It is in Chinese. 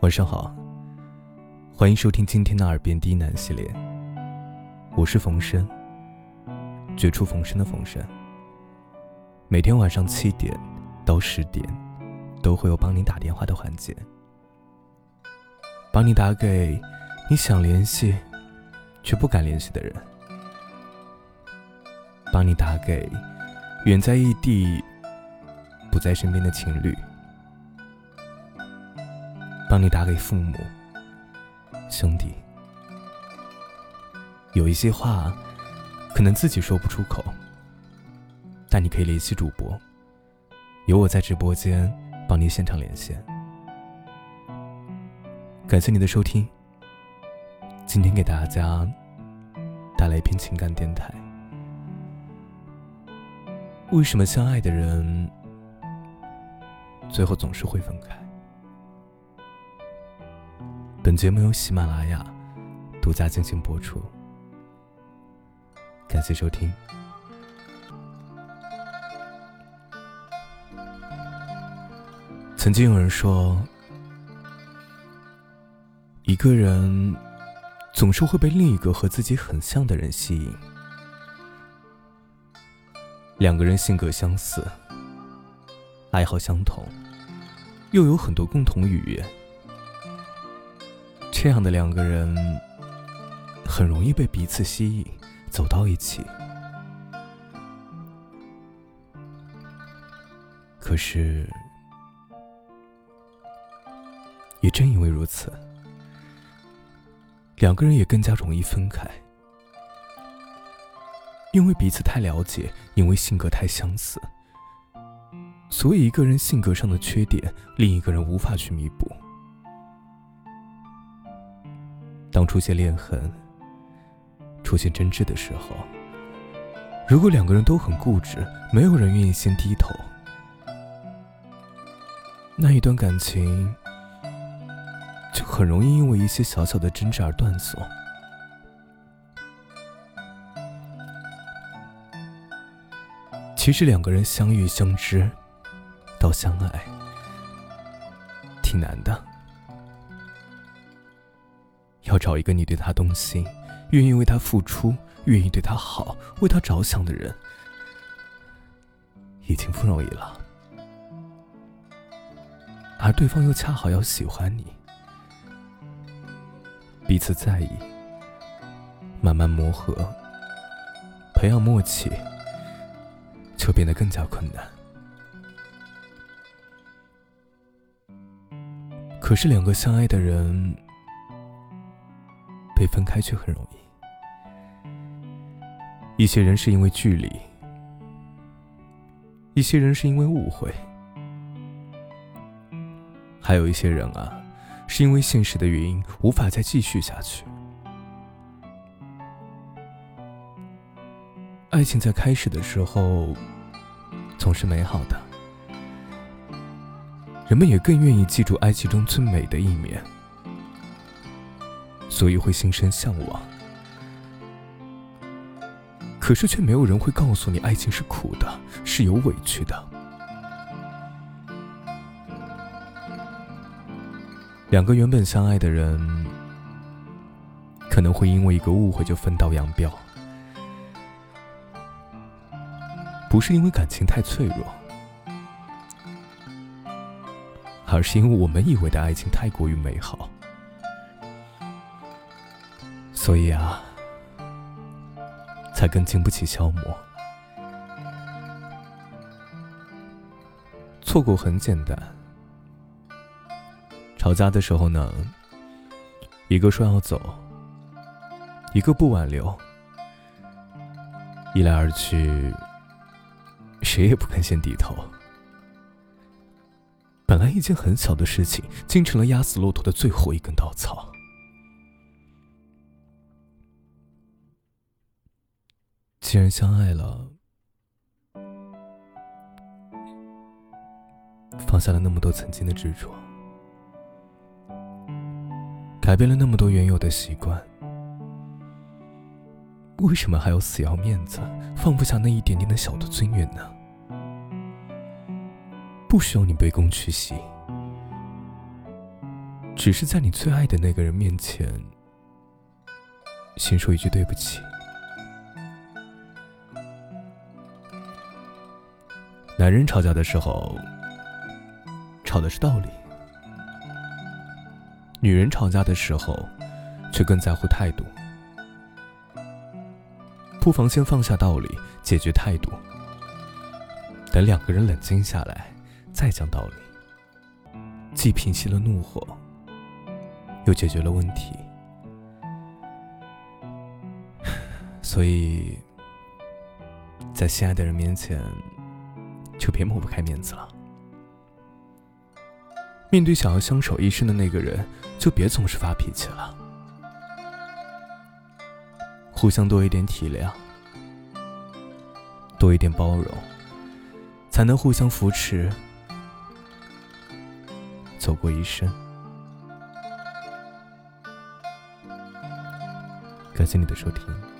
晚上好，欢迎收听今天的耳边低喃系列。我是冯生，绝处逢生的冯生。每天晚上七点到十点，都会有帮你打电话的环节，帮你打给你想联系却不敢联系的人，帮你打给远在异地不在身边的情侣。帮你打给父母、兄弟，有一些话可能自己说不出口，但你可以联系主播，有我在直播间帮你现场连线。感谢你的收听，今天给大家带来一篇情感电台。为什么相爱的人最后总是会分开？本节目由喜马拉雅独家进行播出，感谢收听。曾经有人说，一个人总是会被另一个和自己很像的人吸引。两个人性格相似，爱好相同，又有很多共同语言。这样的两个人，很容易被彼此吸引，走到一起。可是，也正因为如此，两个人也更加容易分开，因为彼此太了解，因为性格太相似，所以一个人性格上的缺点，另一个人无法去弥补。当出现裂痕、出现争执的时候，如果两个人都很固执，没有人愿意先低头，那一段感情就很容易因为一些小小的争执而断送。其实两个人相遇、相知到相爱，挺难的。找一个你对他动心、愿意为他付出、愿意对他好、为他着想的人，已经不容易了。而对方又恰好要喜欢你，彼此在意，慢慢磨合，培养默契，就变得更加困难。可是两个相爱的人。被分开却很容易。一些人是因为距离，一些人是因为误会，还有一些人啊，是因为现实的原因无法再继续下去。爱情在开始的时候总是美好的，人们也更愿意记住爱情中最美的一面。所以会心生向往，可是却没有人会告诉你，爱情是苦的，是有委屈的。两个原本相爱的人，可能会因为一个误会就分道扬镳，不是因为感情太脆弱，而是因为我们以为的爱情太过于美好。所以啊，才更经不起消磨。错过很简单，吵架的时候呢，一个说要走，一个不挽留，一来二去，谁也不肯先低头。本来一件很小的事情，竟成了压死骆驼的最后一根稻草。既然相爱了，放下了那么多曾经的执着，改变了那么多原有的习惯，为什么还要死要面子，放不下那一点点的小的尊严呢？不需要你卑躬屈膝，只是在你最爱的那个人面前，先说一句对不起。男人吵架的时候，吵的是道理；女人吵架的时候，却更在乎态度。不妨先放下道理，解决态度。等两个人冷静下来，再讲道理，既平息了怒火，又解决了问题。所以，在心爱的人面前，就别抹不开面子了。面对想要相守一生的那个人，就别总是发脾气了。互相多一点体谅，多一点包容，才能互相扶持，走过一生。感谢你的收听。